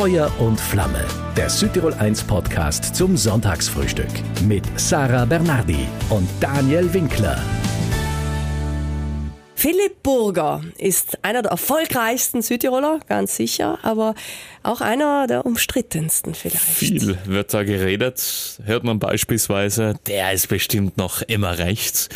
Feuer und Flamme, der Südtirol 1 Podcast zum Sonntagsfrühstück mit Sarah Bernardi und Daniel Winkler. Philipp Burger ist einer der erfolgreichsten Südtiroler, ganz sicher, aber auch einer der umstrittensten vielleicht. Viel wird da geredet. Hört man beispielsweise, der ist bestimmt noch immer rechts.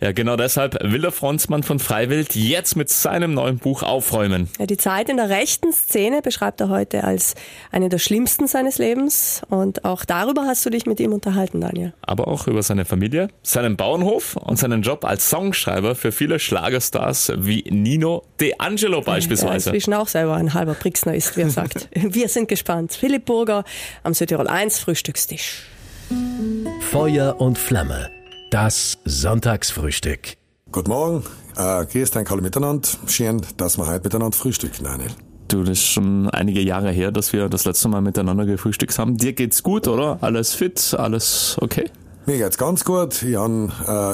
Ja, genau deshalb will der Frontmann von Freiwild jetzt mit seinem neuen Buch aufräumen. Ja, die Zeit in der rechten Szene beschreibt er heute als eine der schlimmsten seines Lebens und auch darüber hast du dich mit ihm unterhalten, Daniel. Aber auch über seine Familie, seinen Bauernhof und seinen Job als Songschreiber für viele Schlagerstars wie Nino De Angelo beispielsweise. Der inzwischen auch selber ein halber Brixner ist, wie er sagt. Wir sind gespannt. Philipp Burger am Südtirol 1 Frühstückstisch. Feuer und Flamme, das Sonntagsfrühstück. Guten Morgen, äh, grüß euch alle miteinander. Schön, dass wir heute miteinander frühstücken, Daniel. Du, das ist schon einige Jahre her, dass wir das letzte Mal miteinander gefrühstückt haben. Dir geht's gut, oder? Alles fit, alles okay? Mir geht's ganz gut. Ich habe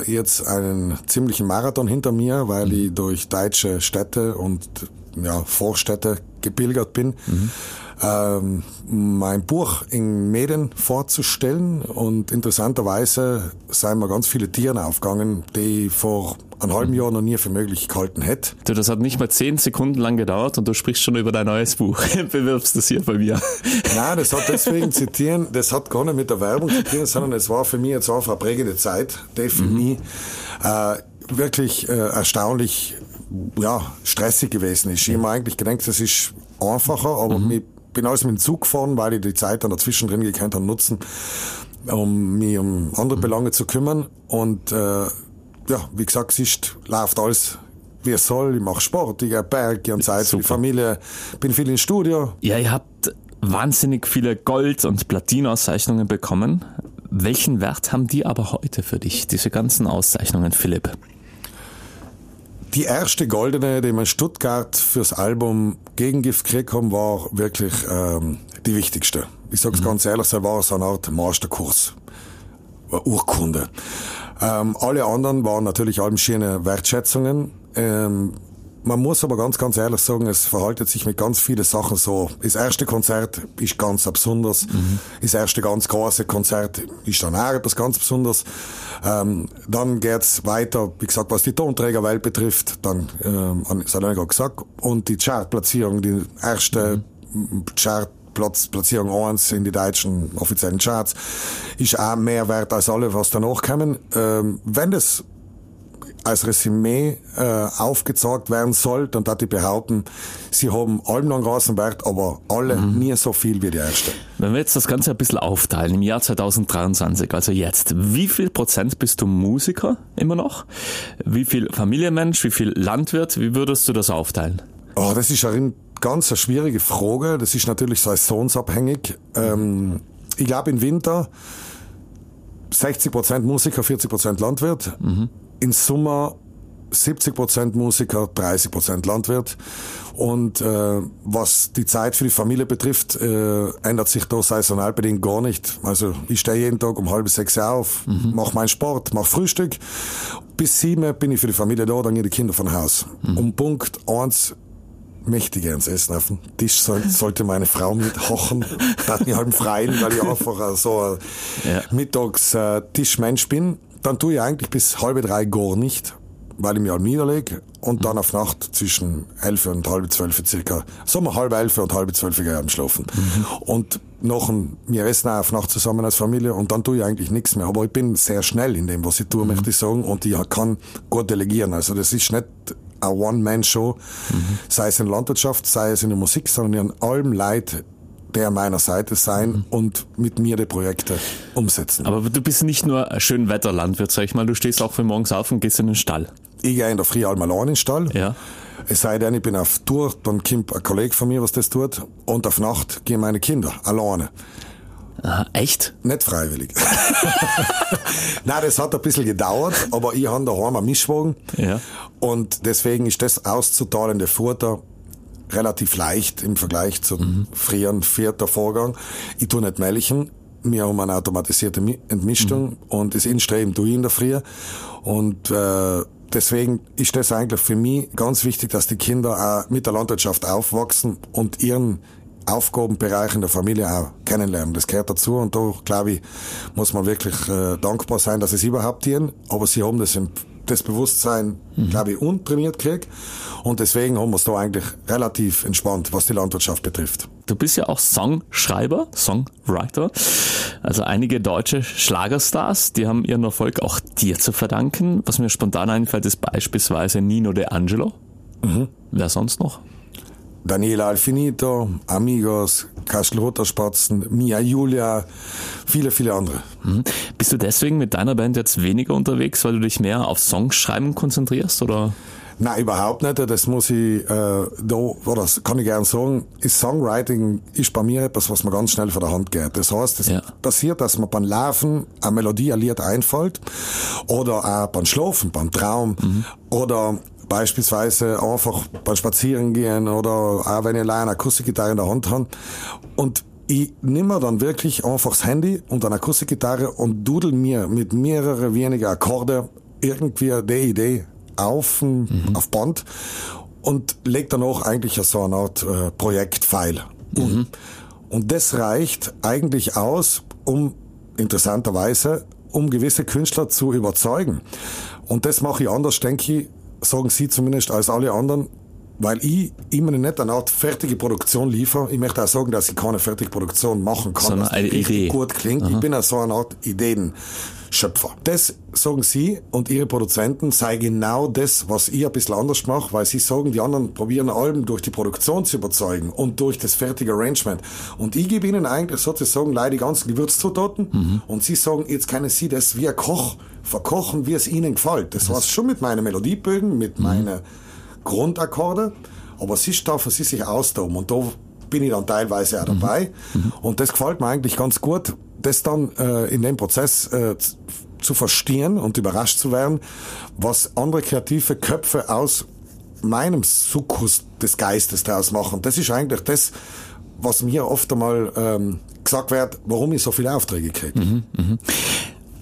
äh, jetzt einen ziemlichen Marathon hinter mir, weil ich durch deutsche Städte und ja, Vorstädte gepilgert bin. Mhm. Ähm, mein Buch in Medien vorzustellen und interessanterweise seien mir ganz viele Tiere aufgegangen, die ich vor einem halben Jahr noch nie für möglich gehalten hätte. Du, das hat nicht mal zehn Sekunden lang gedauert und du sprichst schon über dein neues Buch. Bewirbst das hier bei mir. Nein, das hat deswegen zitieren, das hat gar nicht mit der Werbung zu tun, sondern es war für mich jetzt auch eine prägende Zeit, die für mhm. mich äh, wirklich äh, erstaunlich ja, stressig gewesen ist. Ich habe mir eigentlich gedacht, das ist einfacher, aber mhm. ich bin alles mit dem Zug gefahren, weil ich die Zeit dann dazwischen drin gekannt habe nutzen, um mich um andere mhm. Belange zu kümmern. Und äh, ja, wie gesagt, es ist, läuft alles wie es soll. Ich mache Sport, ich gehe Berg, ich habe Zeit für die Familie, bin viel im Studio. Ja, ihr habt wahnsinnig viele Gold- und Platinauszeichnungen bekommen. Welchen Wert haben die aber heute für dich, diese ganzen Auszeichnungen, Philipp? Die erste goldene, die in Stuttgart fürs Album Gegengift gekriegt haben, war wirklich ähm, die wichtigste. Ich sag's mhm. ganz ehrlich, es war so eine Art Masterkurs. Urkunde. Ähm, alle anderen waren natürlich allem schöne Wertschätzungen. Ähm, man muss aber ganz, ganz ehrlich sagen, es verhaltet sich mit ganz vielen Sachen so. Das erste Konzert ist ganz besonders. Mhm. Das erste ganz große Konzert ist dann auch etwas ganz Besonderes. Ähm, dann geht's weiter, wie gesagt, was die Tonträgerwelt betrifft, dann, ähm, das hat er gerade gesagt, und die Chartplatzierung, die erste mhm. Chart Platz, Platzierung 1 in die deutschen offiziellen Charts, ist auch mehr wert als alle, was danach kommen. Ähm, wenn das als Resümee äh, aufgezeigt werden soll, dann darf ich behaupten, sie haben allem noch einen großen Wert, aber alle mhm. nie so viel wie die erste. Wenn wir jetzt das Ganze ein bisschen aufteilen, im Jahr 2023, also jetzt, wie viel Prozent bist du Musiker immer noch? Wie viel Familienmensch, wie viel Landwirt? Wie würdest du das aufteilen? Oh, das ist eine ganz eine schwierige Frage. Das ist natürlich saisonsabhängig. Ähm, ich glaube, im Winter 60 Prozent Musiker, 40 Prozent Landwirt. Mhm in Summe 70% Musiker, 30% Landwirt. Und äh, was die Zeit für die Familie betrifft, äh, ändert sich da saisonal bedingt gar nicht. Also ich stehe jeden Tag um halb sechs auf, mhm. mache meinen Sport, mache Frühstück. Bis sieben bin ich für die Familie da, dann gehen die Kinder von Haus. Mhm. Um Punkt eins möchte ich ins Essen auf dem Tisch soll, sollte meine Frau mithochen. Da hat mich halt freien, weil ich einfach so ein ja. Mittags-Tischmensch bin dann tue ich eigentlich bis halb drei gar nicht, weil ich mich halt niederlege und dann auf Nacht zwischen elf und halb zwölf circa, sagen wir halb elf und halb zwölf am Schlafen. Mhm. Und noch ein, wir essen auch auf Nacht zusammen als Familie und dann tue ich eigentlich nichts mehr. Aber ich bin sehr schnell in dem, was ich tue, mhm. möchte ich sagen, und ich kann gut delegieren. Also das ist nicht eine One-Man-Show, mhm. sei es in Landwirtschaft, sei es in der Musik, sondern an allem Leid der an meiner Seite sein mhm. und mit mir die Projekte umsetzen. Aber du bist nicht nur ein Schönwetterlandwirt, sag ich mal, du stehst auch für morgens auf und gehst in den Stall. Ich gehe in der Früh einmal allein in den Stall. Ja. Es sei denn, ich bin auf Tour, dann kommt ein Kollege von mir, was das tut, und auf Nacht gehen meine Kinder alleine. Aha, echt? Nicht freiwillig. Nein, das hat ein bisschen gedauert, aber ich habe daheim einen Mischwagen. Ja. Und deswegen ist das auszuteilende Futter relativ leicht im Vergleich zum mhm. früheren vierter Vorgang. Ich tu nicht melchen. Wir haben eine automatisierte Entmischung mhm. und das Instreben tue ich in der Früh. Und äh, deswegen ist das eigentlich für mich ganz wichtig, dass die Kinder auch mit der Landwirtschaft aufwachsen und ihren Aufgabenbereiche in der Familie auch kennenlernen. Das gehört dazu und da, glaube ich, muss man wirklich äh, dankbar sein, dass sie es überhaupt tun. Aber sie haben das im das Bewusstsein, mhm. glaube ich, untrainiert kriege. Und deswegen haben wir es da eigentlich relativ entspannt, was die Landwirtschaft betrifft. Du bist ja auch Songschreiber, Songwriter. Also einige deutsche Schlagerstars, die haben ihren Erfolg auch dir zu verdanken. Was mir spontan einfällt, ist beispielsweise Nino De Angelo. Mhm. Wer sonst noch? Daniela Alfinito, Amigos, Kastel Spatzen, Mia Julia, viele, viele andere. Mhm. Bist du deswegen mit deiner Band jetzt weniger unterwegs, weil du dich mehr auf Songschreiben konzentrierst, oder? Nein, überhaupt nicht. Das muss ich, äh, da, oder das kann ich gerne sagen, ist Songwriting ist bei mir etwas, was mir ganz schnell von der Hand geht. Das heißt, es ja. passiert, dass mir beim Laufen eine Melodie, ein Lied einfällt, oder auch beim Schlafen, beim Traum, mhm. oder Beispielsweise einfach beim Spazierengehen oder auch wenn ich allein eine Akustikgitarre in der Hand habe. Und ich nehme dann wirklich einfach das Handy und eine Akustikgitarre und dudel mir mit mehreren wenigen Akkorde irgendwie die Idee auf, mhm. auf Band und leg dann auch eigentlich so eine Art äh, Projektfile. Mhm. Und das reicht eigentlich aus, um interessanterweise, um gewisse Künstler zu überzeugen. Und das mache ich anders, denke ich, sagen sie zumindest als alle anderen, weil ich immer nicht eine Art fertige Produktion liefere. Ich möchte auch sagen, dass ich keine fertige Produktion machen kann, Sondern eine Idee. gut klingt. Aha. Ich bin auch so eine Art Ideenschöpfer. Das sagen sie und ihre Produzenten sei genau das, was ich ein bisschen anders mache, weil sie sagen, die anderen probieren Alben durch die Produktion zu überzeugen und durch das fertige Arrangement. Und ich gebe ihnen eigentlich sozusagen leider die ganzen Gewürzzutaten mhm. und sie sagen, jetzt können sie das wie ein Koch verkochen, wie es ihnen gefällt. Das heißt schon mit meinen Melodiebögen, mit mhm. meinen Grundakkorde, aber sie dürfen sie sich austoben und da bin ich dann teilweise auch dabei mhm. und das gefällt mir eigentlich ganz gut, das dann äh, in dem Prozess äh, zu verstehen und überrascht zu werden, was andere kreative Köpfe aus meinem Sukkus des Geistes daraus machen. Das ist eigentlich das, was mir oft einmal ähm, gesagt wird, warum ich so viele Aufträge kriege. Mhm, mh.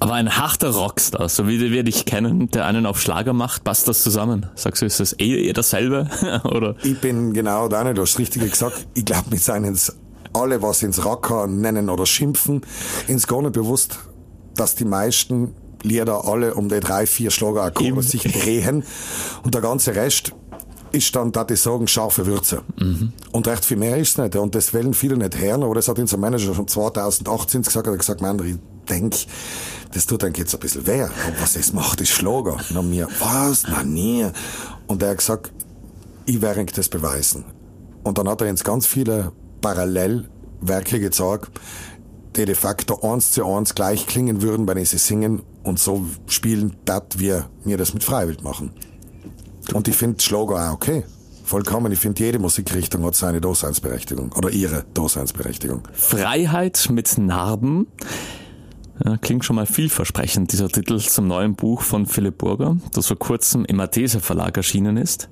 Aber ein harter Rockstar, so wie wir dich kennen, der einen auf Schlager macht, passt das zusammen? Sagst du, ist das eh, eh dasselbe? Oder? Ich bin genau da nicht, du hast richtig gesagt. Ich glaube, mit seinen alle, was ins Racker nennen oder schimpfen, ins gar nicht bewusst, dass die meisten Lieder alle um die drei, vier Schlagerakkorde sich drehen und der ganze Rest ist dann, da ich sagen, scharfe Würze. Mhm. Und recht viel mehr ist es nicht. Und das wollen viele nicht hören, aber das hat unser Manager schon 2018 gesagt, er hat gesagt, Mann, ich denke, das tut dann jetzt ein bisschen weh. Aber was es macht, ist Schlager. Und mir, was? Na nie. Und er hat gesagt, ich werde das beweisen. Und dann hat er uns ganz viele Parallelwerke gezeigt, die de facto eins zu eins gleich klingen würden, wenn ich sie singen und so spielen, dat wir mir das mit Freiwild machen. Und ich finde Schlager auch okay. Vollkommen. Ich finde, jede Musikrichtung hat seine Daseinsberechtigung oder ihre Daseinsberechtigung. Freiheit mit Narben. Ja, klingt schon mal vielversprechend, dieser Titel zum neuen Buch von Philipp Burger, das vor kurzem im Mathese Verlag erschienen ist.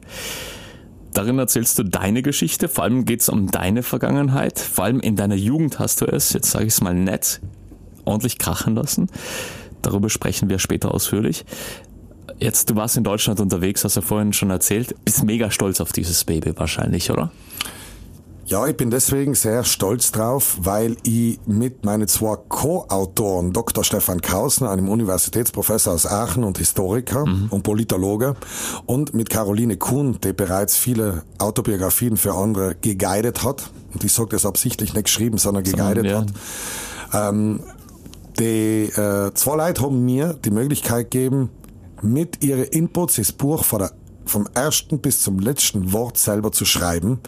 Darin erzählst du deine Geschichte, vor allem geht es um deine Vergangenheit, vor allem in deiner Jugend hast du es, jetzt sage ich es mal nett, ordentlich krachen lassen. Darüber sprechen wir später ausführlich. Jetzt, du warst in Deutschland unterwegs, hast du vorhin schon erzählt, bist mega stolz auf dieses Baby wahrscheinlich, oder? Ja, ich bin deswegen sehr stolz drauf, weil ich mit meinen zwei Co-Autoren, Dr. Stefan Kausner, einem Universitätsprofessor aus Aachen und Historiker mhm. und Politologe, und mit Caroline Kuhn, die bereits viele Autobiografien für andere geguidet hat, und ich sage das absichtlich nicht geschrieben, sondern geguidet ja. hat, ähm, die äh, zwei Leute haben mir die Möglichkeit gegeben, mit ihren Inputs das Buch von der vom ersten bis zum letzten Wort selber zu schreiben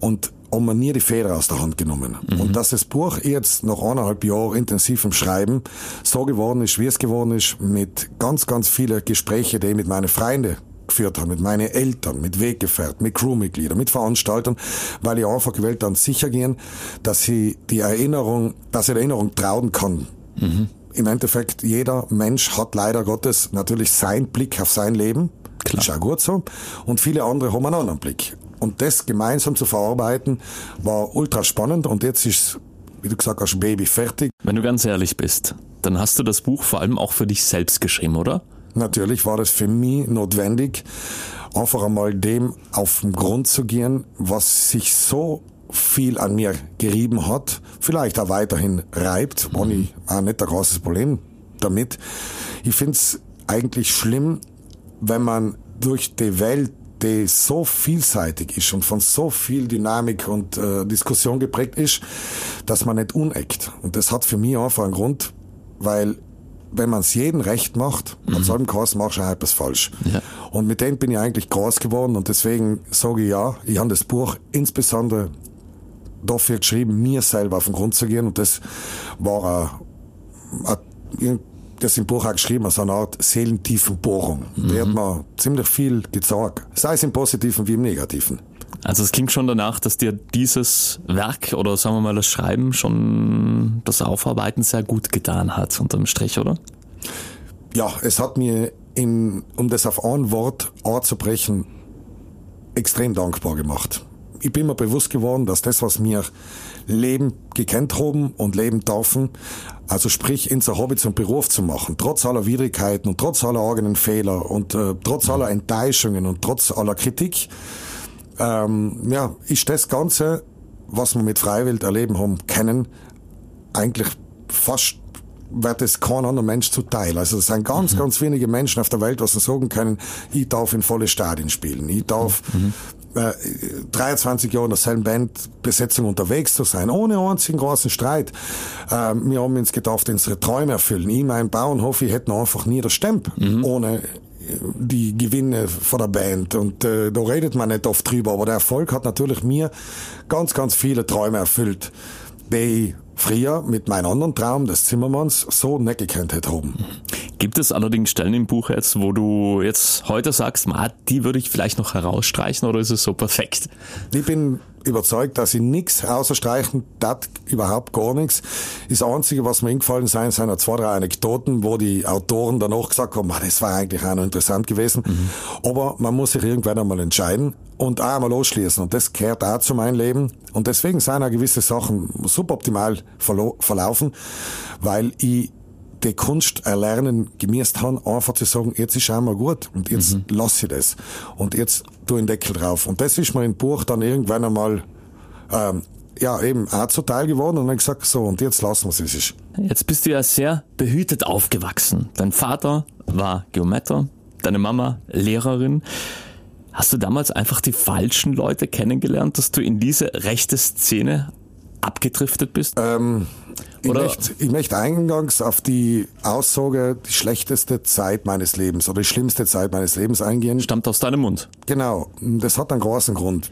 und haben mir nie die Feder aus der Hand genommen. Mhm. Und dass das Buch jetzt nach eineinhalb Jahren intensivem Schreiben so geworden ist, wie es geworden ist, mit ganz, ganz vielen Gesprächen, die ich mit meinen Freunden geführt habe, mit meinen Eltern, mit Weggefährten, mit Crewmitgliedern, mit Veranstaltern, weil ich einfach gewählt dann sicher gehen, dass sie die Erinnerung, dass ich der Erinnerung trauen kann. Mhm. Im Endeffekt, jeder Mensch hat leider Gottes natürlich seinen Blick auf sein Leben. Klar. Ist auch gut so. Und viele andere haben einen anderen Blick. Und das gemeinsam zu verarbeiten, war ultra spannend und jetzt ist, wie du gesagt hast, Baby fertig. Wenn du ganz ehrlich bist, dann hast du das Buch vor allem auch für dich selbst geschrieben, oder? Natürlich war das für mich notwendig, einfach einmal dem auf den Grund zu gehen, was sich so viel an mir gerieben hat, vielleicht auch weiterhin reibt, mhm. ich auch nicht ein großes Problem damit. Ich finde es eigentlich schlimm, wenn man durch die Welt, die so vielseitig ist und von so viel Dynamik und äh, Diskussion geprägt ist, dass man nicht uneckt. Und das hat für mich einfach einen Grund, weil wenn man es jedem recht macht, mhm. an so einem Kurs machst du auch etwas falsch. Ja. Und mit dem bin ich eigentlich groß geworden und deswegen sage ich ja, ich habe das Buch insbesondere dafür geschrieben, mir selber auf den Grund zu gehen und das war ein, das im Buch auch geschrieben, als eine Art seelentiefen Bohrung. Mhm. Die hat mir ziemlich viel gezeigt, sei es im Positiven wie im Negativen. Also es klingt schon danach, dass dir dieses Werk oder sagen wir mal das Schreiben schon das Aufarbeiten sehr gut getan hat unterm Strich, oder? Ja, es hat mir, in, um das auf ein Wort anzubrechen, extrem dankbar gemacht. Ich bin mir bewusst geworden, dass das, was mir Leben gekannt haben und leben dürfen, also sprich, unser Hobby zum Beruf zu machen, trotz aller Widrigkeiten und trotz aller eigenen Fehler und äh, trotz aller Enttäuschungen und trotz aller Kritik, ähm, ja, ist das Ganze, was wir mit Freiwild erleben haben, kennen, eigentlich fast wird es kein anderer Mensch zuteil. Also es sind ganz, mhm. ganz wenige Menschen auf der Welt, was sie sagen können, ich darf in volle Stadien spielen. Ich darf mhm. Äh, 23 Jahre in derselben Bandbesetzung unterwegs zu sein, ohne einzigen großen Streit. Äh, wir haben uns gedacht, unsere Träume erfüllen. Ich, mein Bauernhof, ich hätten einfach nie der Stemp, mhm. ohne die Gewinne von der Band und äh, da redet man nicht oft drüber, aber der Erfolg hat natürlich mir ganz, ganz viele Träume erfüllt, die früher mit meinem anderen Traum des Zimmermanns so nicht gekannt hätte haben. Gibt es allerdings Stellen im Buch jetzt, wo du jetzt heute sagst, ma, die würde ich vielleicht noch herausstreichen oder ist es so perfekt? Ich bin überzeugt, dass ich nichts außerstreichen das überhaupt gar nichts. Das Einzige, was mir eingefallen sein, sind zwei, drei Anekdoten, wo die Autoren danach gesagt haben, das war eigentlich auch noch interessant gewesen. Mhm. Aber man muss sich irgendwann einmal entscheiden und auch einmal losschließen. Und das gehört auch zu meinem Leben. Und deswegen sind auch gewisse Sachen suboptimal verlaufen, weil ich die Kunst erlernen gemäßt haben, einfach zu sagen, jetzt ist einmal gut und jetzt mhm. lasse ich das. Und jetzt tu den Deckel drauf. Und das ist mir im Buch dann irgendwann einmal, ähm, ja, eben auch zuteil geworden und dann gesagt, so, und jetzt lassen wir es, es ist. Jetzt bist du ja sehr behütet aufgewachsen. Dein Vater war Geometer, deine Mama Lehrerin. Hast du damals einfach die falschen Leute kennengelernt, dass du in diese rechte Szene abgedriftet bist? Ähm, ich, möchte, ich möchte eingangs auf die Aussage, die schlechteste Zeit meines Lebens oder die schlimmste Zeit meines Lebens eingehen. Stammt aus deinem Mund. Genau. Das hat einen großen Grund.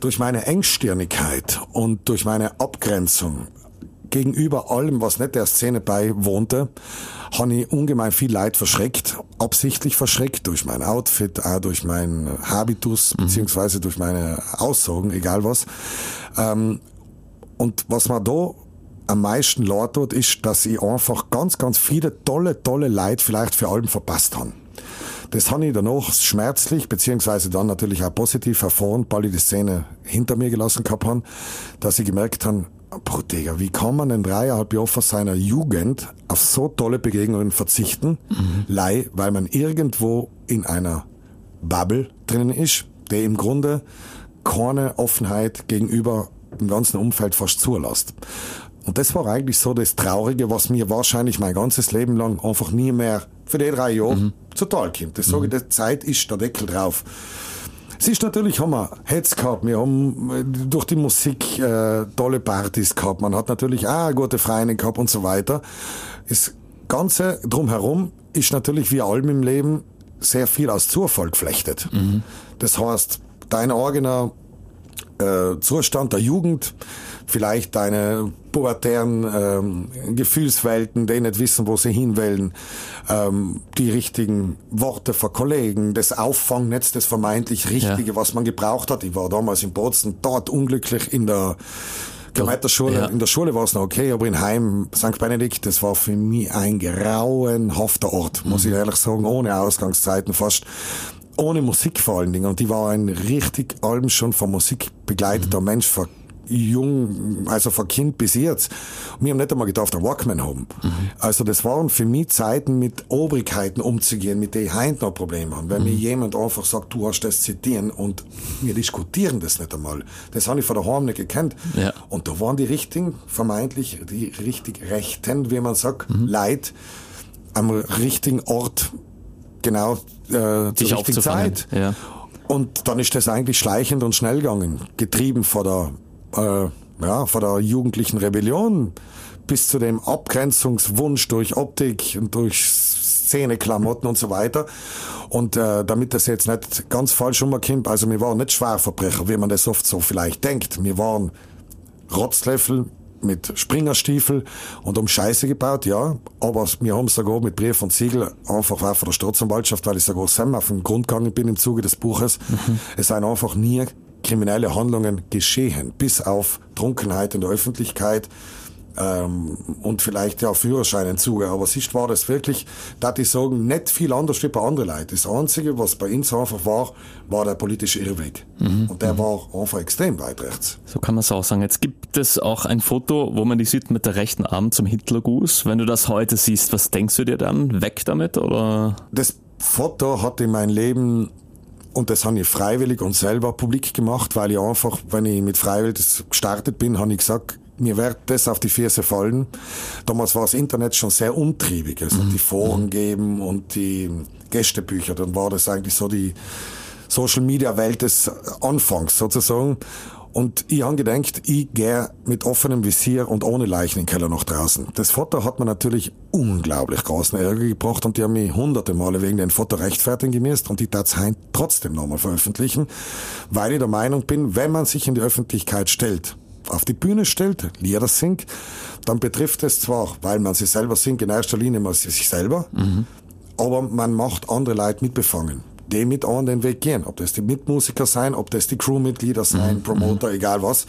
Durch meine Engstirnigkeit und durch meine Abgrenzung gegenüber allem, was nicht der Szene beiwohnte, habe ich ungemein viel Leid verschreckt, absichtlich verschreckt durch mein Outfit, auch durch meinen Habitus, mhm. beziehungsweise durch meine Aussagen, egal was. Ähm, und was man da am meisten leid tut, ist, dass ich einfach ganz, ganz viele tolle, tolle Leute vielleicht für allem verpasst habe. Das habe ich danach schmerzlich, beziehungsweise dann natürlich auch positiv erfahren, weil ich die Szene hinter mir gelassen gehabt habe, dass ich gemerkt habe, Bro, Digga, wie kann man in dreieinhalb Jahren von seiner Jugend auf so tolle Begegnungen verzichten? Mhm. Lei, weil man irgendwo in einer Bubble drinnen ist, der im Grunde keine Offenheit gegenüber dem ganzen Umfeld fast zulässt. Und das war eigentlich so das Traurige, was mir wahrscheinlich mein ganzes Leben lang einfach nie mehr für die drei Jahre mhm. zutal kommt. Das mhm. sage ich, die Zeit ist der Deckel drauf. Es ist natürlich, haben wir Heads gehabt, wir haben äh, durch die Musik äh, tolle Partys gehabt, man hat natürlich auch gute Freunde gehabt und so weiter. Das Ganze drumherum ist natürlich wie allem im Leben sehr viel aus Zufall geflechtet. Mhm. Das heißt, dein eigener äh, Zustand der Jugend, vielleicht deine pubertären ähm, Gefühlswelten, die nicht wissen, wo sie hinwollen, ähm, die richtigen Worte von Kollegen, das Auffangnetz, das vermeintlich Richtige, ja. was man gebraucht hat. Ich war damals in Bozen dort unglücklich in der Gemeindeschule. Ja. In der Schule war es noch okay, aber in Heim, St. Benedikt, das war für mich ein grauenhafter Ort, muss mhm. ich ehrlich sagen, ohne Ausgangszeiten fast ohne Musik vor allen Dingen. Und die war ein richtig allem schon von Musik begleiteter mhm. Mensch, jung, also von Kind bis jetzt. wir haben nicht einmal gedacht, einen Walkman haben. Mhm. Also das waren für mich Zeiten, mit Obrigkeiten umzugehen, mit denen ich heute noch Probleme haben. Wenn mhm. mir jemand einfach sagt, du hast das zitieren und wir diskutieren das nicht einmal. Das habe ich von daheim nicht gekannt. Ja. Und da waren die richtigen, vermeintlich die richtig Rechten, wie man sagt, mhm. Leid am richtigen Ort, genau äh, zur richtigen Zeit. Ja. Und dann ist das eigentlich schleichend und schnell gegangen, getrieben vor der äh, ja, von der jugendlichen Rebellion bis zu dem Abgrenzungswunsch durch Optik und durch Szeneklamotten und so weiter. Und äh, damit das jetzt nicht ganz falsch umkommt, also wir waren nicht Schwerverbrecher, wie man das oft so vielleicht denkt. Wir waren Rotzlöffel mit Springerstiefel und um Scheiße gebaut, ja. Aber wir haben sogar mit Brief und Siegel einfach auch von der Staatsanwaltschaft, weil ich sogar selber auf den Grund gegangen bin im Zuge des Buches. Mhm. Es sind einfach nie kriminelle Handlungen geschehen, bis auf Trunkenheit in der Öffentlichkeit ähm, und vielleicht ja Führerscheinentzüge. Aber siehst war das wirklich, da ich sagen, nicht viel anders wie bei anderen Leuten. Das Einzige, was bei uns einfach war, war der politische Irrweg. Mhm. Und der mhm. war einfach extrem weit rechts. So kann man es auch sagen. Jetzt gibt es auch ein Foto, wo man die sieht mit der rechten Arm zum Hitlergruß. Wenn du das heute siehst, was denkst du dir dann? Weg damit oder? Das Foto hat in mein Leben und das habe ich freiwillig und selber publik gemacht, weil ich einfach, wenn ich mit freiwillig gestartet bin, habe ich gesagt, mir wird das auf die Füße fallen. Damals war das Internet schon sehr umtriebig. Es hat mhm. die Foren mhm. geben und die Gästebücher. Dann war das eigentlich so die Social Media Welt des Anfangs sozusagen. Und ich habe gedacht, ich gehe mit offenem Visier und ohne Leichen in den Keller nach draußen. Das Foto hat mir natürlich unglaublich großen Ärger gebracht und die haben mich hunderte Male wegen dem Foto rechtfertigen gemäßt und die Dateien trotzdem nochmal veröffentlichen, weil ich der Meinung bin, wenn man sich in die Öffentlichkeit stellt, auf die Bühne stellt, Lieder singt, dann betrifft es zwar, weil man sich selber singt, in erster Linie mal sich selber, mhm. aber man macht andere Leute mitbefangen die mit an den Weg gehen. Ob das die Mitmusiker sein, ob das die Crewmitglieder sein, mhm. Promoter, egal was.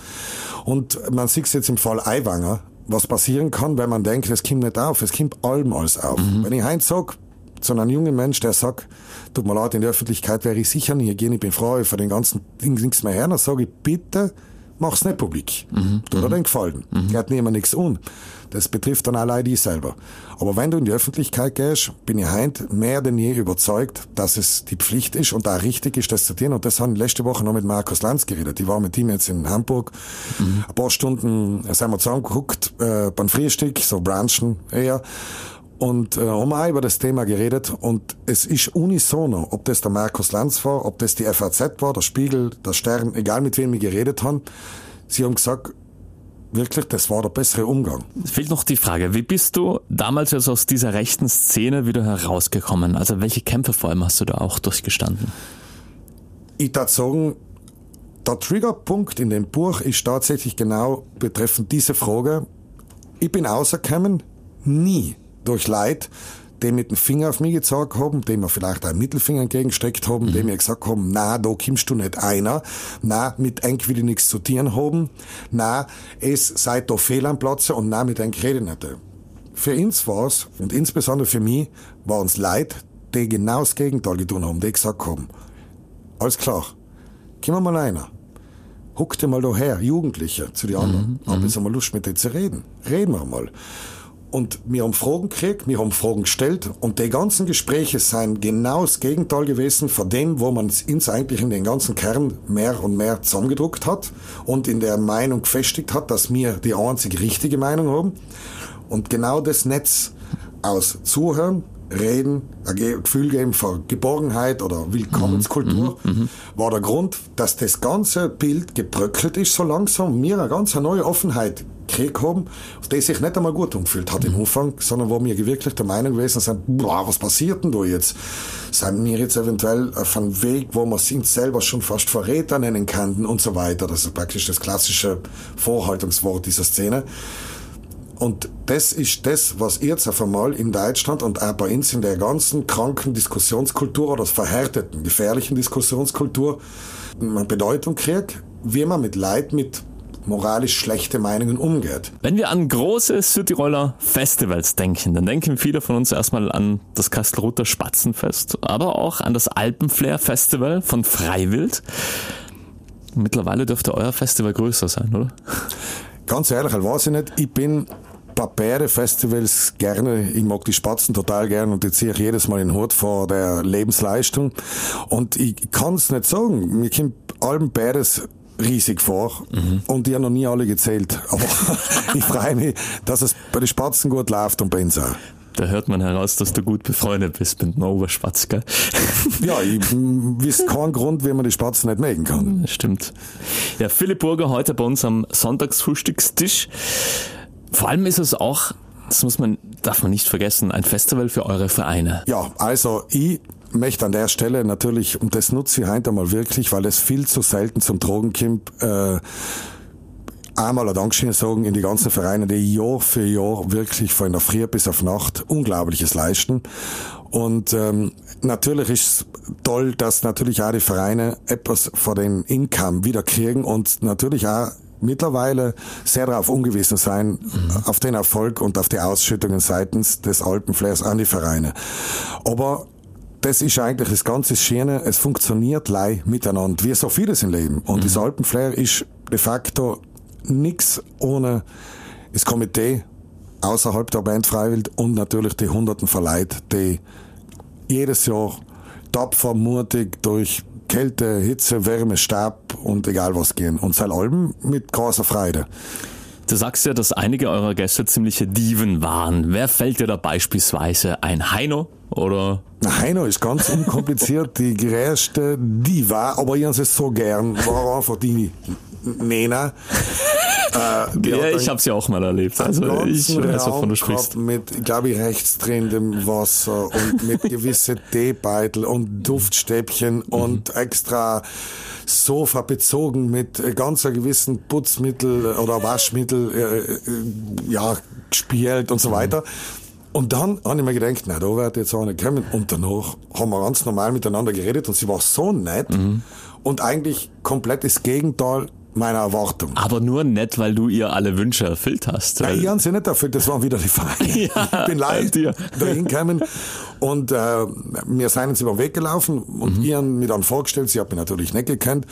Und man sieht jetzt im Fall Eiwanger, was passieren kann, wenn man denkt, es kommt nicht auf, es kommt allem alles auf. Mhm. Wenn ich Heinz sag, zu einem jungen Mensch, der sagt, tut mir leid, in der Öffentlichkeit wäre ich sicher nie gehen, ich bin froh, ich für den ganzen Ding nichts mehr her, dann sage ich, bitte, mach's nicht publik. Mhm. Tut dir mhm. den Gefallen. Mhm. Geht niemand nichts un. Das betrifft dann allein die selber. Aber wenn du in die Öffentlichkeit gehst, bin ich heute mehr denn je überzeugt, dass es die Pflicht ist und da richtig ist, das zu tun. Und das haben letzte Woche noch mit Markus Lanz geredet. Ich war mit ihm jetzt in Hamburg. Mhm. Ein paar Stunden sind wir zusammengeguckt äh, beim Frühstück, so Branchen eher und äh, haben auch über das Thema geredet und es ist unisono, ob das der Markus Lanz war, ob das die FAZ war, der Spiegel, der Stern, egal mit wem wir geredet haben, sie haben gesagt, wirklich, das war der bessere Umgang. Es fehlt noch die Frage, wie bist du damals also aus dieser rechten Szene wieder herausgekommen? Also welche Kämpfe vor allem hast du da auch durchgestanden? Ich würde sagen, der Triggerpunkt in dem Buch ist tatsächlich genau betreffend diese Frage. Ich bin außergekommen, nie durch Leid, die mit dem Finger auf mich gezeigt haben, die mir vielleicht einen Mittelfinger entgegengesteckt haben, mhm. die mir gesagt haben, na, da kommst du nicht einer, na, mit eng will ich nichts zu tun haben, na, es sei da fehl am Platze und na, mit eng rede nicht. Für uns war's, und insbesondere für mich, waren es Leute, die genau das Gegenteil getan haben, die gesagt haben, alles klar, komm mal einer. Huck dir mal da her, Jugendliche, zu den anderen. Mhm. Hab jetzt einmal Lust, mit denen zu reden. Reden wir mal. Und wir haben Fragen gekriegt, wir haben Fragen gestellt und die ganzen Gespräche sind genau das Gegenteil gewesen von dem, wo man uns eigentlich in den ganzen Kern mehr und mehr zusammengedruckt hat und in der Meinung gefestigt hat, dass wir die einzige richtige Meinung haben. Und genau das Netz aus Zuhören, Reden, ein Gefühl geben von Geborgenheit oder Willkommenskultur, mhm, mhm, war der Grund, dass das ganze Bild gebröckelt ist so langsam, mir eine ganz neue Offenheit gekriegt haben, die sich nicht einmal gut umgefühlt hat im mhm. Anfang, sondern wo wir wirklich der Meinung gewesen sind, boah, was passiert denn da jetzt? Sind wir jetzt eventuell auf einem Weg, wo wir sind selber schon fast Verräter nennen könnten und so weiter. Das ist praktisch das klassische Vorhaltungswort dieser Szene. Und das ist das, was jetzt auf einmal in Deutschland und auch bei uns in der ganzen kranken Diskussionskultur oder verhärteten, gefährlichen Diskussionskultur eine Bedeutung kriegt, wie man mit Leid, mit moralisch schlechte Meinungen umgeht. Wenn wir an große Südtiroler Festivals denken, dann denken viele von uns erstmal an das Kastelruther Spatzenfest, aber auch an das Alpenflair Festival von Freiwild. Mittlerweile dürfte euer Festival größer sein, oder? Ganz ehrlich, weiß ich nicht. Ich bin bei Festivals gerne, ich mag die Spatzen total gern und die ziehe ich jedes Mal in den Hut vor der Lebensleistung. Und ich kann es nicht sagen. Mir kommt allen Bäres riesig vor mhm. und die haben noch nie alle gezählt. Aber ich freue mich, dass es bei den Spatzen gut läuft und bei uns auch. Da hört man heraus, dass du gut befreundet bist mit dem Oberspatz, gell? Ja, ich wüsste keinen Grund, wie man die Spatzen nicht mögen kann. Stimmt. Ja, Philipp Burger heute bei uns am Sonntagsfrühstückstisch. Vor allem ist es auch, das muss man, darf man nicht vergessen, ein Festival für eure Vereine. Ja, also ich möchte an der Stelle natürlich, und das nutze ich heute einmal wirklich, weil es viel zu selten zum Drogen kommt, äh, einmal ein Dankeschön sagen in die ganzen Vereine, die Jahr für Jahr wirklich von der Früh bis auf Nacht Unglaubliches leisten. Und ähm, natürlich ist es toll, dass natürlich auch die Vereine etwas von den Income wieder kriegen und natürlich auch mittlerweile sehr darauf ungewiesen sein, mhm. auf den Erfolg und auf die Ausschüttungen seitens des Alpenflairs an die Vereine. Aber das ist eigentlich das ganze Schöne, es funktioniert lei miteinander, wie so vieles im Leben. Und mhm. das Alpenflair ist de facto nichts ohne das Komitee außerhalb der Band Freiwild und natürlich die hunderten Verleih, die jedes Jahr tapfer, mutig durch Kälte, Hitze, Wärme, Stab und egal was gehen. Und sein Alben mit großer Freude. Du sagst ja, dass einige eurer Gäste ziemliche Diven waren. Wer fällt dir da beispielsweise ein? Heino oder? Na, Heino ist ganz unkompliziert die größte Diva, aber ich habe es so gern. War einfach die Nena. Äh, ja, ich habe sie auch mal erlebt. Also ich weiß, wovon du sprichst. Mit, glaube ich, rechtsdrehendem Wasser und mit gewisse Teebeutel und Duftstäbchen mhm. und extra Sofa bezogen mit ganz gewissen Putzmittel oder Waschmittel äh, äh, ja gespielt und so mhm. Und dann habe ich mir gedacht, na, da wird jetzt eine kommen. Und danach haben wir ganz normal miteinander geredet und sie war so nett mhm. und eigentlich komplett das Gegenteil meiner Erwartung. Aber nur nett, weil du ihr alle Wünsche erfüllt hast. Nein, ich habe sie nicht erfüllt, das waren wieder die Vereine. ja, ich bin leid dahin gekommen und äh, wir sind uns über den Weg gelaufen und mhm. ich habe mir dann vorgestellt, sie hat mich natürlich nicht gekannt,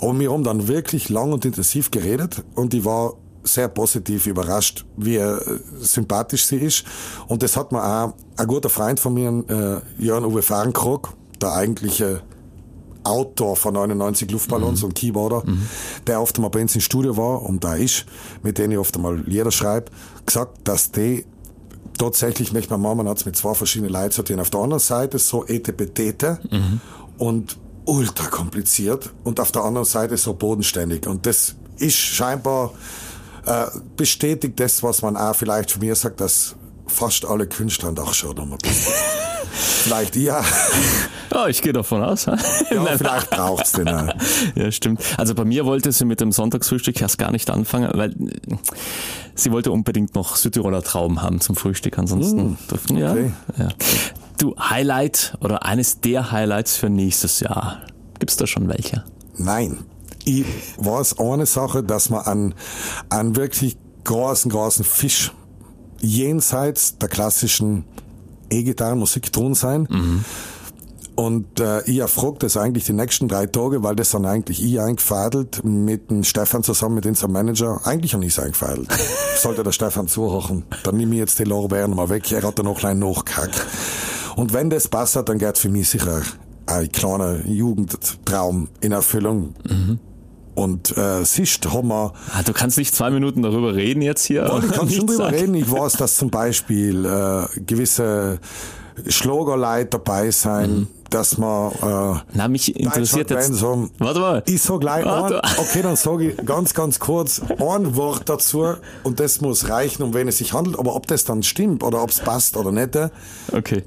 aber wir haben dann wirklich lang und intensiv geredet und ich war sehr positiv überrascht, wie äh, sympathisch sie ist. Und das hat mir auch ein guter Freund von mir, äh, Jörn Uwe Fahrenkrog, der eigentliche Autor von 99 Luftballons mhm. und Keyboarder, mhm. der oft einmal bei uns im Studio war und da ist, mit denen ich oft einmal Lieder schreibe, gesagt, dass die tatsächlich, möchte man machen, hat es mit zwei verschiedenen Leuten sortieren. Auf der anderen Seite so etepetete mhm. und ultra kompliziert und auf der anderen Seite so bodenständig. Und das ist scheinbar äh, bestätigt das, was man auch vielleicht von mir sagt, dass fast alle Künstler auch schon noch ein bisschen. vielleicht ja. Ja, ich gehe davon aus. Ja, vielleicht braucht's den. Ja. ja, stimmt. Also bei mir wollte sie mit dem Sonntagsfrühstück erst gar nicht anfangen, weil sie wollte unbedingt noch Südtiroler Trauben haben zum Frühstück. Ansonsten mm, durften ja, okay. ja. Du, Highlight oder eines der Highlights für nächstes Jahr. Gibt's da schon welche? Nein. Ich weiß eine Sache, dass man an, an wirklich großen, großen Fisch jenseits der klassischen E-Gitarrenmusik tun sein. Mhm und äh, ich erfrage das eigentlich die nächsten drei Tage, weil das dann eigentlich ich eingefadelt mit dem Stefan zusammen mit unserem Manager. Eigentlich habe ich es eingefadelt. Sollte der Stefan zuhören, dann nehme ich jetzt die Lorbeeren mal weg. Er hat da noch klein nachgehackt. Und wenn das passt, dann geht für mich sicher ein kleiner Jugendtraum in Erfüllung. Mhm. Und äh, siehst, haben wir... Ah, du kannst nicht zwei Minuten darüber reden jetzt hier. Ja, ich kann schon darüber reden. Ich weiß, dass zum Beispiel äh, gewisse Schlagerleute dabei sein, mhm dass man äh, Na, mich interessiert jetzt. Sagen, warte mal. Ich sag gleich warte. ein, okay, dann sage ich ganz, ganz kurz ein Wort dazu und das muss reichen, um wen es sich handelt. Aber ob das dann stimmt oder ob es passt oder nicht, okay.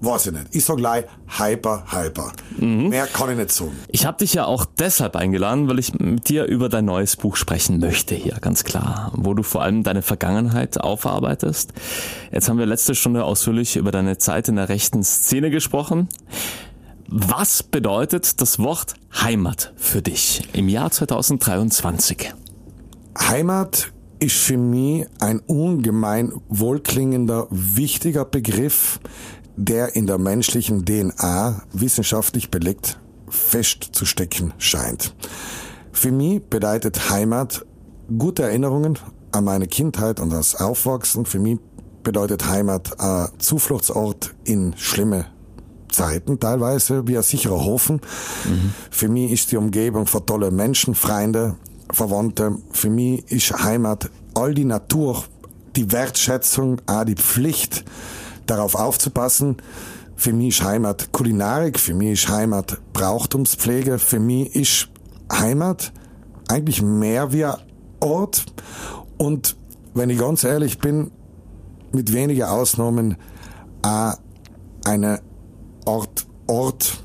Weiß ich nicht. Ich sag gleich Hyper, Hyper. Mhm. Mehr kann ich nicht sagen. Ich habe dich ja auch deshalb eingeladen, weil ich mit dir über dein neues Buch sprechen möchte hier, ganz klar. Wo du vor allem deine Vergangenheit aufarbeitest. Jetzt haben wir letzte Stunde ausführlich über deine Zeit in der rechten Szene gesprochen. Was bedeutet das Wort Heimat für dich im Jahr 2023? Heimat ist für mich ein ungemein wohlklingender, wichtiger Begriff, der in der menschlichen DNA wissenschaftlich belegt festzustecken scheint. Für mich bedeutet Heimat gute Erinnerungen an meine Kindheit und das Aufwachsen. Für mich bedeutet Heimat ein Zufluchtsort in schlimme Zeiten teilweise, wie ein sicherer Hofen. Mhm. Für mich ist die Umgebung von tolle Menschen, Freunde, Verwandte. Für mich ist Heimat all die Natur, die Wertschätzung, auch die Pflicht, darauf aufzupassen. Für mich ist Heimat Kulinarik, für mich ist Heimat Brauchtumspflege, für mich ist Heimat eigentlich mehr wie ein Ort. Und wenn ich ganz ehrlich bin, mit wenigen Ausnahmen auch eine Art Ort,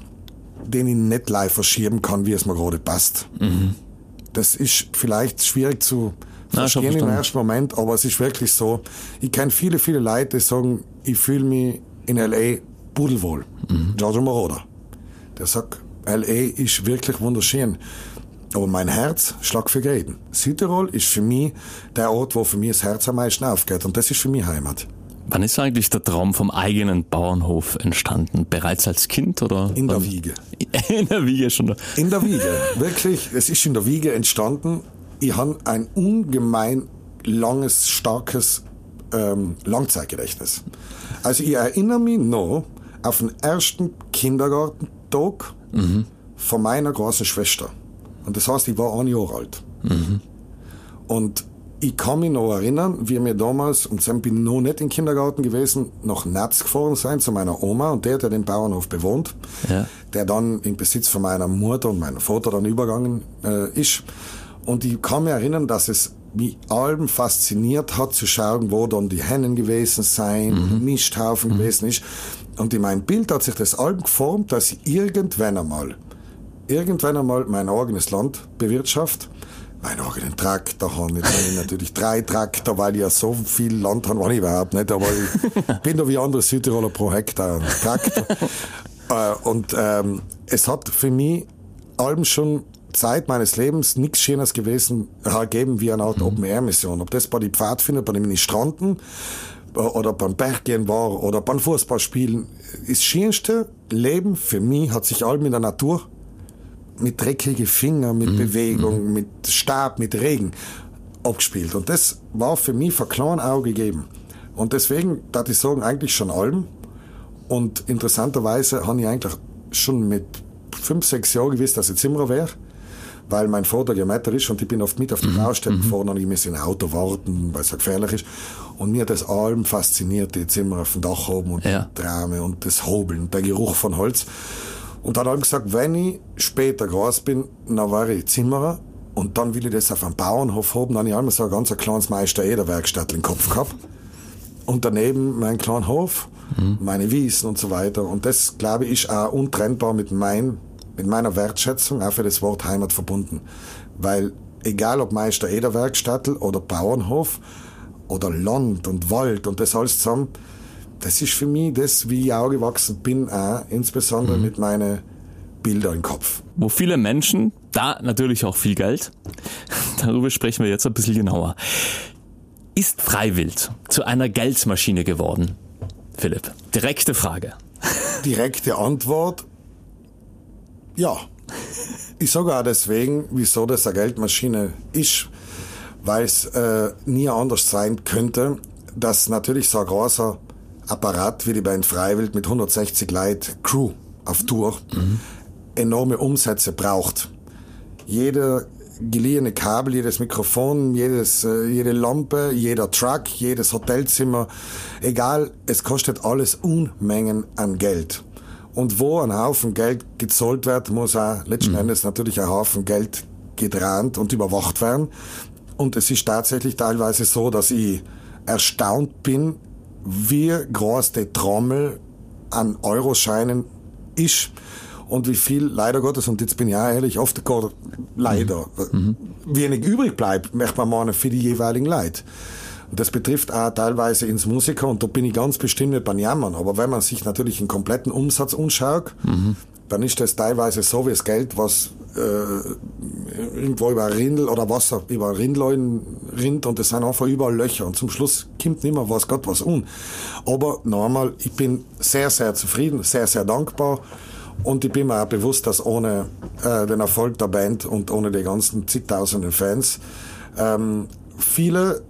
den ich nicht live verschieben kann, wie es mir gerade passt. Mhm. Das ist vielleicht schwierig zu verstehen im ersten Moment, aber es ist wirklich so. Ich kenne viele, viele Leute, die sagen, ich fühle mich in L.A. pudelwohl. Mhm. Giorgio Moroder. Der sagt, L.A. ist wirklich wunderschön. Aber mein Herz schlägt für Gräden. Südtirol ist für mich der Ort, wo für mich das Herz am meisten aufgeht. Und das ist für mich Heimat. Wann ist eigentlich der Traum vom eigenen Bauernhof entstanden? Bereits als Kind oder? In der Wiege. In der Wiege schon. In der Wiege. Wirklich. Es ist in der Wiege entstanden. Ich habe ein ungemein langes, starkes ähm, Langzeitgedächtnis. Also ich erinnere mich noch auf den ersten Kindergartentag mhm. von meiner großen Schwester. Und das heißt, ich war ein Jahr alt. Mhm. Und ich kann mich noch erinnern, wie wir damals, und dann bin ich noch nicht im Kindergarten gewesen, nach Netz gefahren sein zu meiner Oma und der, der den Bauernhof bewohnt, ja. der dann im Besitz von meiner Mutter und meinem Vater dann übergangen äh, ist. Und ich kann mich erinnern, dass es mich allem fasziniert hat, zu schauen, wo dann die Hennen gewesen sein, mhm. Misthaufen mhm. gewesen ist. Und in meinem Bild hat sich das allem geformt, dass ich irgendwann einmal irgendwann einmal mein eigenes Land bewirtschaft, meinen eigenen Traktor habe. Habe ich natürlich drei Traktor, weil ich ja so viel Land habe, habe ich überhaupt nicht, aber ich bin da wie andere Südtiroler pro Hektar Traktor. äh, und ähm, es hat für mich allem schon Zeit meines Lebens nichts Schönes gewesen, gegeben wie eine Art mhm. Open-Air-Mission. Ob das bei den Pfadfinder, bei den Ministranten äh, oder beim Berggehen war oder beim Fußballspielen. Das schönste Leben für mich hat sich allem in der Natur mit dreckigen Fingern, mit mhm. Bewegung, mhm. mit Stab, mit Regen abgespielt. Und das war für mich von klein Auge gegeben. Und deswegen, da ich sagen, eigentlich schon allem. Und interessanterweise habe ich eigentlich schon mit fünf, sechs Jahren gewusst, dass ich Zimmerer wäre. Weil mein Vater Gemetter ist und ich bin oft mit auf die mhm. Baustelle mhm. gefahren und ich muss in ein Auto warten, weil es so gefährlich ist. Und mir hat das allem fasziniert, die Zimmer auf dem Dach oben und ja. die Trame und das Hobeln, der Geruch von Holz. Und dann hat er gesagt, wenn ich später groß bin, dann war ich Zimmerer und dann will ich das auf einem Bauernhof haben. Dann habe ich einmal so ein ganz kleines Meister-Eder-Werkstatt im Kopf gehabt. Und daneben mein kleinen Hof, mhm. meine Wiesen und so weiter. Und das, glaube ich, ist auch untrennbar mit, mein, mit meiner Wertschätzung auch für das Wort Heimat verbunden. Weil egal ob Meister Eder Werkstatt oder Bauernhof oder Land und Wald und das alles zusammen, das ist für mich das, wie ich aufgewachsen bin, auch insbesondere mhm. mit meinen Bildern im Kopf. Wo viele Menschen, da natürlich auch viel Geld, darüber sprechen wir jetzt ein bisschen genauer. Ist Freiwild zu einer Geldmaschine geworden? Philipp, direkte Frage. Direkte Antwort, ja. Ich sage auch deswegen, wieso das eine Geldmaschine ist, weil es äh, nie anders sein könnte, dass natürlich so ein großer Apparat wie die Band Freiwild mit 160 Leuten Crew auf Tour mhm. enorme Umsätze braucht. Jeder geliehene Kabel, jedes Mikrofon, jedes, äh, jede Lampe, jeder Truck, jedes Hotelzimmer, egal, es kostet alles Unmengen an Geld. Und wo ein Haufen Geld gezahlt wird, muss auch letzten mhm. Endes natürlich ein Haufen Geld gedreht und überwacht werden. Und es ist tatsächlich teilweise so, dass ich erstaunt bin, wie groß die Trommel an Euroscheinen ist und wie viel, leider Gottes, und jetzt bin ich auch ehrlich, oft gar leider, mhm. wenig übrig bleibt, möchte man meinen, für die jeweiligen Leute. Das betrifft auch teilweise ins Musiker, und da bin ich ganz bestimmt nicht beim Jammern, aber wenn man sich natürlich einen kompletten Umsatz anschaut, mhm. dann ist das teilweise so wie das Geld, was äh, irgendwo über Rindel oder Wasser über Rindleuen rinnt und es sind einfach überall Löcher und zum Schluss kommt nicht mehr was Gott was un. Aber normal, ich bin sehr, sehr zufrieden, sehr, sehr dankbar Und ich bin mir auch bewusst, dass ohne äh, den Erfolg der Band und ohne die ganzen zigtausenden Fans ähm, viele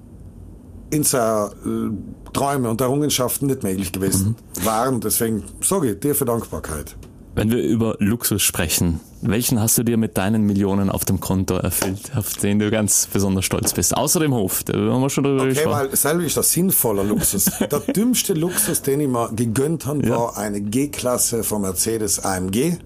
in seiner äh, Träume und Errungenschaften nicht möglich gewesen mhm. waren. Deswegen sage ich dir für Dankbarkeit. Wenn wir über Luxus sprechen, welchen hast du dir mit deinen Millionen auf dem Konto erfüllt, auf den du ganz besonders stolz bist? Außer dem Hof, da haben wir schon drüber okay, gesprochen. weil selber ist das sinnvoller Luxus. Der dümmste Luxus, den ich mir gegönnt habe, ja. war eine G-Klasse von Mercedes AMG,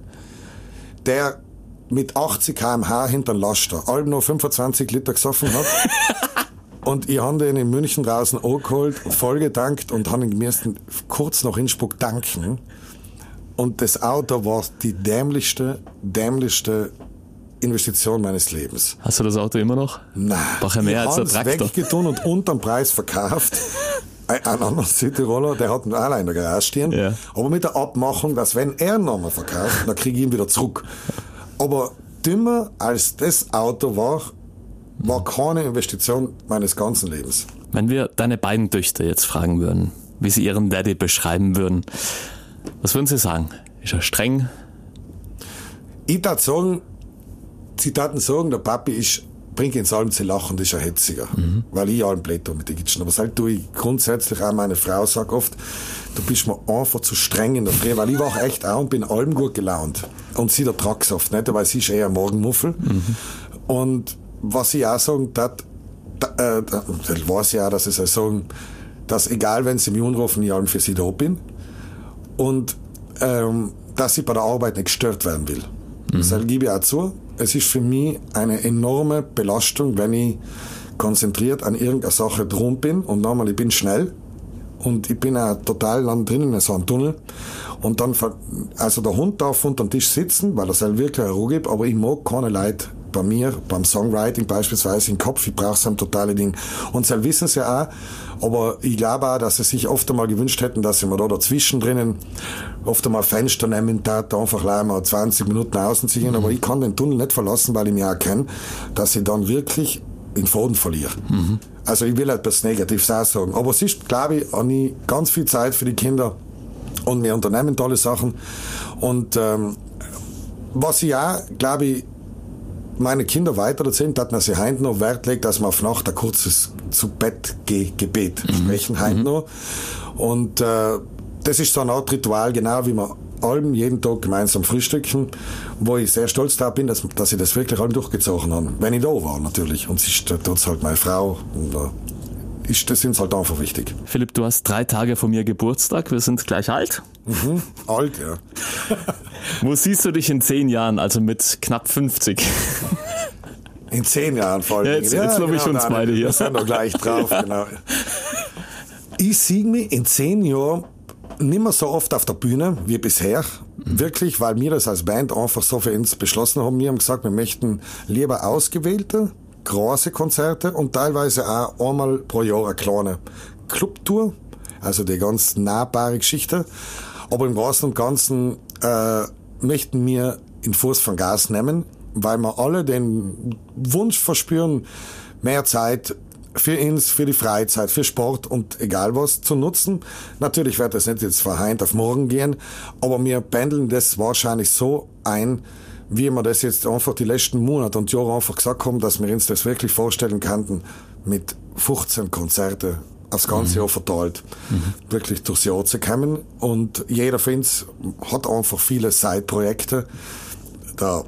der mit 80 km/h hinter Laster allem nur 25 Liter gesoffen hat. Und ich habe den in München draußen angeholt, voll gedankt und habe ihn kurz nach Innsbruck danken. Und das Auto war die dämlichste, dämlichste Investition meines Lebens. Hast du das Auto immer noch? Nein. Brauche mehr als ein Traktor. weggetun und unterm Preis verkauft. Ein anderer Cityroller, der hat ihn allein in der Garage stehen. Ja. Aber mit der Abmachung, dass wenn er nochmal verkauft, dann kriege ich ihn wieder zurück. Aber dümmer als das Auto war, war keine Investition meines ganzen Lebens. Wenn wir deine beiden Töchter jetzt fragen würden, wie sie ihren Daddy beschreiben würden, was würden Sie sagen? Ist er streng? Ich würde sagen, Sie taten sagen, der Papi ist, bringt ins allem zu lachen, das ist ein Hetziger. Mhm. Weil ich allem Blätter mit den Kitchen. Aber seit tue ich grundsätzlich auch meine Frau sagt oft, du bist mir einfach zu streng in der Früh, weil ich war echt auch und bin allem gut gelaunt. Und sie der Traxoft, nicht? Weil sie ist eher ein Morgenmuffel. Mhm. Und was ich auch sagen, dat, da, äh, da, weiß ich auch, dass ich auch sagen, dass egal, wenn sie mich anrufen, ich allem für sie da bin und ähm, dass ich bei der Arbeit nicht gestört werden will. Mhm. Das gebe ich auch zu. Es ist für mich eine enorme Belastung, wenn ich konzentriert an irgendeiner Sache drum bin und nochmal, ich bin schnell und ich bin auch total lang drin in so einem Tunnel und dann, also der Hund darf unter dem Tisch sitzen, weil er soll wirklich eine Ruhe gibt, aber ich mag keine Leute bei mir, beim Songwriting beispielsweise im Kopf, ich brauche so ein totale Ding. Und sie wissen es ja auch, aber ich glaube auch, dass sie sich oft einmal gewünscht hätten, dass sie mir da dazwischen drinnen oft einmal Fenster nehmen, da einfach mal 20 Minuten außen ziehen, mhm. aber ich kann den Tunnel nicht verlassen, weil ich mir auch kenne, dass ich dann wirklich den Faden verliere. Mhm. Also ich will etwas Negatives auch sagen. Aber es ist, glaube ich, auch nie ganz viel Zeit für die Kinder und wir unternehmen tolle Sachen. Und ähm, was ich auch, glaube ich, meine Kinder weiter erzählen, dass sie heute noch Wert legt, dass man auf Nacht ein kurzes zu Bett Gebet mhm. sprechen heute mhm. noch. Und äh, das ist so eine Art Ritual, genau wie wir allem jeden Tag gemeinsam frühstücken, wo ich sehr stolz darauf bin, dass, dass ich das wirklich allem durchgezogen habe. Wenn ich da war, natürlich. Und sie ist dort halt meine Frau. Und, äh, ist, das sind halt einfach wichtig. Philipp, du hast drei Tage vor mir Geburtstag. Wir sind gleich alt. Mhm, alt, ja. Wo siehst du dich in zehn Jahren, also mit knapp 50? In zehn Jahren vor allem. Ja, jetzt, ja, jetzt glaube ich genau, uns beide hier. Wir sind doch gleich drauf, genau. Ich sehe mich in zehn Jahren nicht mehr so oft auf der Bühne wie bisher. Wirklich, weil wir das als Band einfach so für uns beschlossen haben. Wir haben gesagt, wir möchten lieber ausgewählte, große Konzerte und teilweise auch einmal pro Jahr eine kleine Clubtour. Also die ganz nahbare Geschichte. Aber im Großen und Ganzen äh, möchten wir in Fuß von Gas nehmen, weil wir alle den Wunsch verspüren, mehr Zeit für uns, für die Freizeit, für Sport und egal was zu nutzen. Natürlich wird das nicht jetzt heute auf morgen gehen, aber wir pendeln das wahrscheinlich so ein, wie wir das jetzt einfach die letzten Monate und Jahre einfach gesagt haben, dass wir uns das wirklich vorstellen könnten mit 15 Konzerte aufs ganze mhm. Jahr verteilt, mhm. wirklich durchs Jahr zu kommen. Und jeder von uns hat einfach viele Side-Projekte. Der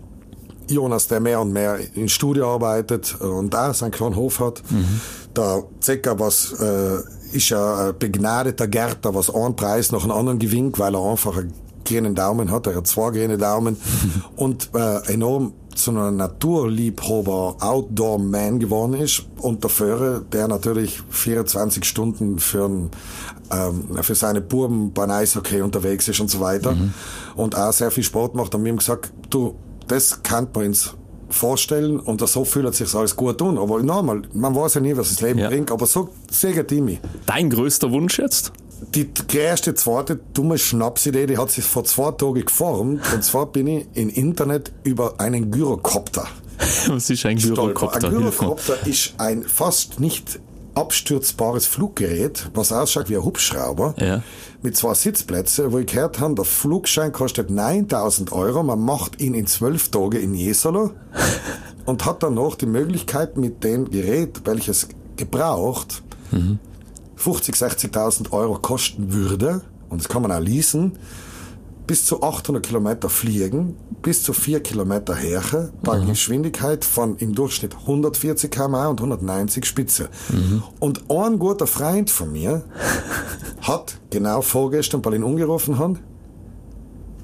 Jonas, der mehr und mehr im Studio arbeitet und auch seinen kleinen Hof hat. Mhm. Der Zecker, was äh, ist ja ein begnadeter Gärtner, was einen Preis nach einem anderen gewinnt, weil er einfach einen grünen Daumen hat. Er hat zwei grüne Daumen und äh, enorm zu einem Naturliebhaber, Outdoor-Man geworden ist und der Führer, der natürlich 24 Stunden für, ein, ähm, für seine Buben beim Eishockey unterwegs ist und so weiter mhm. und auch sehr viel Sport macht. Und wir haben gesagt, du, das kann man uns vorstellen und so fühlt sich alles gut an. Aber normal, man weiß ja nie, was das Leben ja. bringt, aber so sehr mich. Dein größter Wunsch jetzt? Die erste, zweite dumme Schnapsidee, die hat sich vor zwei Tagen geformt. Und zwar bin ich im Internet über einen Gyrokopter. Was ist ein Gyrokopter? Ein Gyrokopter ist ein fast nicht abstürzbares Fluggerät, was ausschaut wie ein Hubschrauber, Ja. mit zwei Sitzplätzen, wo ich gehört habe, der Flugschein kostet 9000 Euro, man macht ihn in zwölf Tagen in Jesolo und hat dann noch die Möglichkeit mit dem Gerät, welches gebraucht, 50, 60.000 Euro kosten würde, und das kann man auch leasen, bis zu 800 Kilometer fliegen, bis zu 4 Kilometer Härche, bei Geschwindigkeit von im Durchschnitt 140 km und 190 Spitze. Und ein guter Freund von mir hat genau vorgestern, weil ihn umgerufen haben,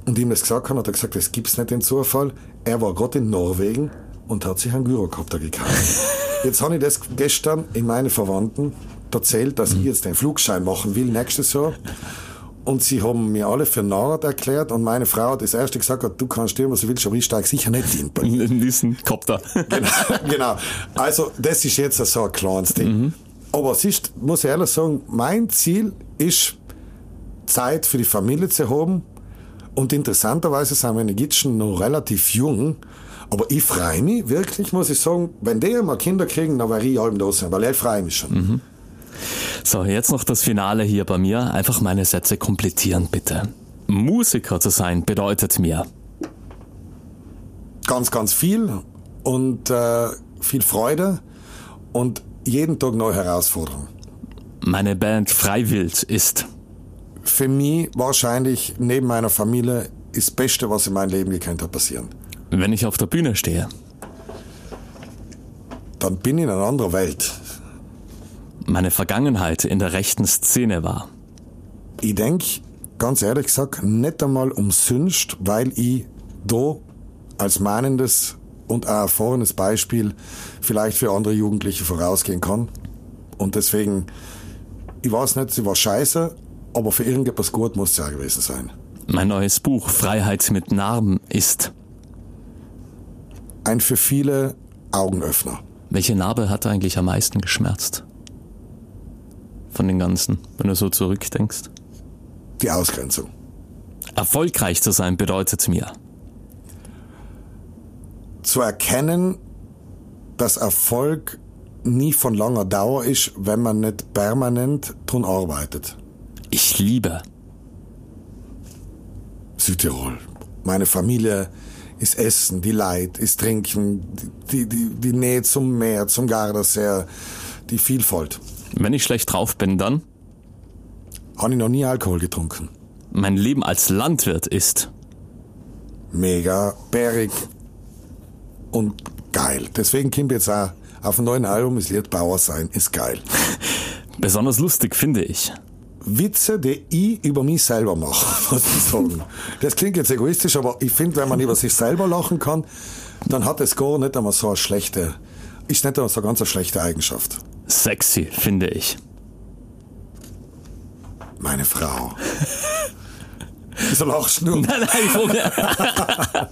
und ihm das gesagt haben, hat er gesagt, das gibt's nicht den Zufall. Er war gerade in Norwegen und hat sich einen Gyrocopter gekauft. Jetzt habe ich das gestern in meine Verwandten erzählt, dass ich jetzt den Flugschein machen will nächstes Jahr. Und sie haben mir alle für Narrt erklärt und meine Frau hat das erste gesagt, du kannst stehen, was du willst, aber ich steige sicher nicht in. In diesen Kopter. genau, genau. Also, das ist jetzt so ein kleines Ding. Aber es ist, muss ich ehrlich sagen, mein Ziel ist, Zeit für die Familie zu haben. Und interessanterweise sind meine Gitschen noch relativ jung. Aber ich freue mich wirklich, muss ich sagen, wenn die mal Kinder kriegen, dann wäre ich halb da sein, weil ich freue mich schon. So, jetzt noch das Finale hier bei mir. Einfach meine Sätze komplettieren, bitte. Musiker zu sein bedeutet mir. Ganz, ganz viel und äh, viel Freude und jeden Tag neue Herausforderungen. Meine Band Freiwild ist. für mich wahrscheinlich neben meiner Familie ist das Beste, was in meinem Leben gekannt hat, passieren. Wenn ich auf der Bühne stehe. Dann bin ich in einer anderen Welt. Meine Vergangenheit in der rechten Szene war. Ich denk, ganz ehrlich gesagt, nicht einmal umsünst, weil ich da als mahnendes und auch erfahrenes Beispiel vielleicht für andere Jugendliche vorausgehen kann. Und deswegen, ich weiß nicht, sie war scheiße, aber für irgendetwas gut muss sie auch gewesen sein. Mein neues Buch Freiheit mit Narben ist. Ein für viele Augenöffner. Welche Narbe hat eigentlich am meisten geschmerzt? Von den ganzen, wenn du so zurückdenkst. Die Ausgrenzung. Erfolgreich zu sein bedeutet mir. zu erkennen, dass Erfolg nie von langer Dauer ist, wenn man nicht permanent dran arbeitet. Ich liebe. Südtirol. Meine Familie ist Essen, die Leid, ist Trinken, die, die, die Nähe zum Meer, zum Gardasee, die Vielfalt. Wenn ich schlecht drauf bin, dann Habe ich noch nie Alkohol getrunken. mein Leben als Landwirt ist. Mega, bärig und geil. Deswegen kommt jetzt auch auf dem neuen Album das Lied Bauer sein, ist geil. Besonders lustig finde ich. Witze, die ich über mich selber mache, muss ich sagen. Das klingt jetzt egoistisch, aber ich finde, wenn man über sich selber lachen kann, dann hat es gar nicht einmal so eine schlechte, ist nicht einmal so eine ganz eine schlechte Eigenschaft. Sexy finde ich. Meine Frau. Wieso lachst du? Nein, nein, Vogel.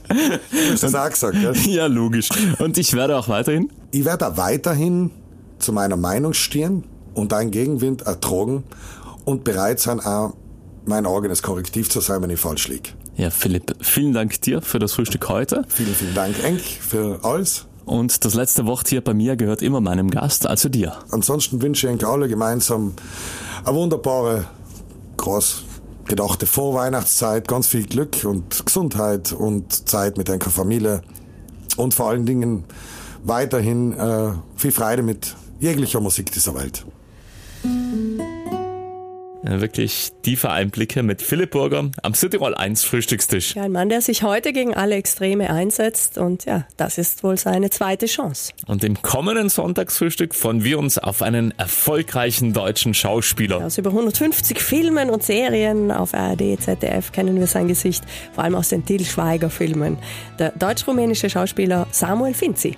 Du hast das auch gesagt, gell? ja, logisch. Und ich werde auch weiterhin Ich werde auch weiterhin zu meiner Meinung stehen und einen Gegenwind ertragen und bereit sein, auch mein eigenes Korrektiv zu sein, wenn ich falsch liege. Ja, Philipp, vielen Dank dir für das Frühstück heute. Vielen, vielen Dank, Enk, für alles. Und das letzte Wort hier bei mir gehört immer meinem Gast, also dir. Ansonsten wünsche ich euch alle gemeinsam eine wunderbare, groß gedachte Vorweihnachtszeit, ganz viel Glück und Gesundheit und Zeit mit deiner Familie und vor allen Dingen weiterhin äh, viel Freude mit jeglicher Musik dieser Welt. Ja, wirklich tiefe Einblicke mit Philipp Burger am Südtirol 1 Frühstückstisch. Ja, ein Mann, der sich heute gegen alle Extreme einsetzt und ja, das ist wohl seine zweite Chance. Und im kommenden Sonntagsfrühstück freuen wir uns auf einen erfolgreichen deutschen Schauspieler. Aus über 150 Filmen und Serien auf ARD, ZDF kennen wir sein Gesicht, vor allem aus den Til Schweiger Filmen. Der deutsch-rumänische Schauspieler Samuel Finzi.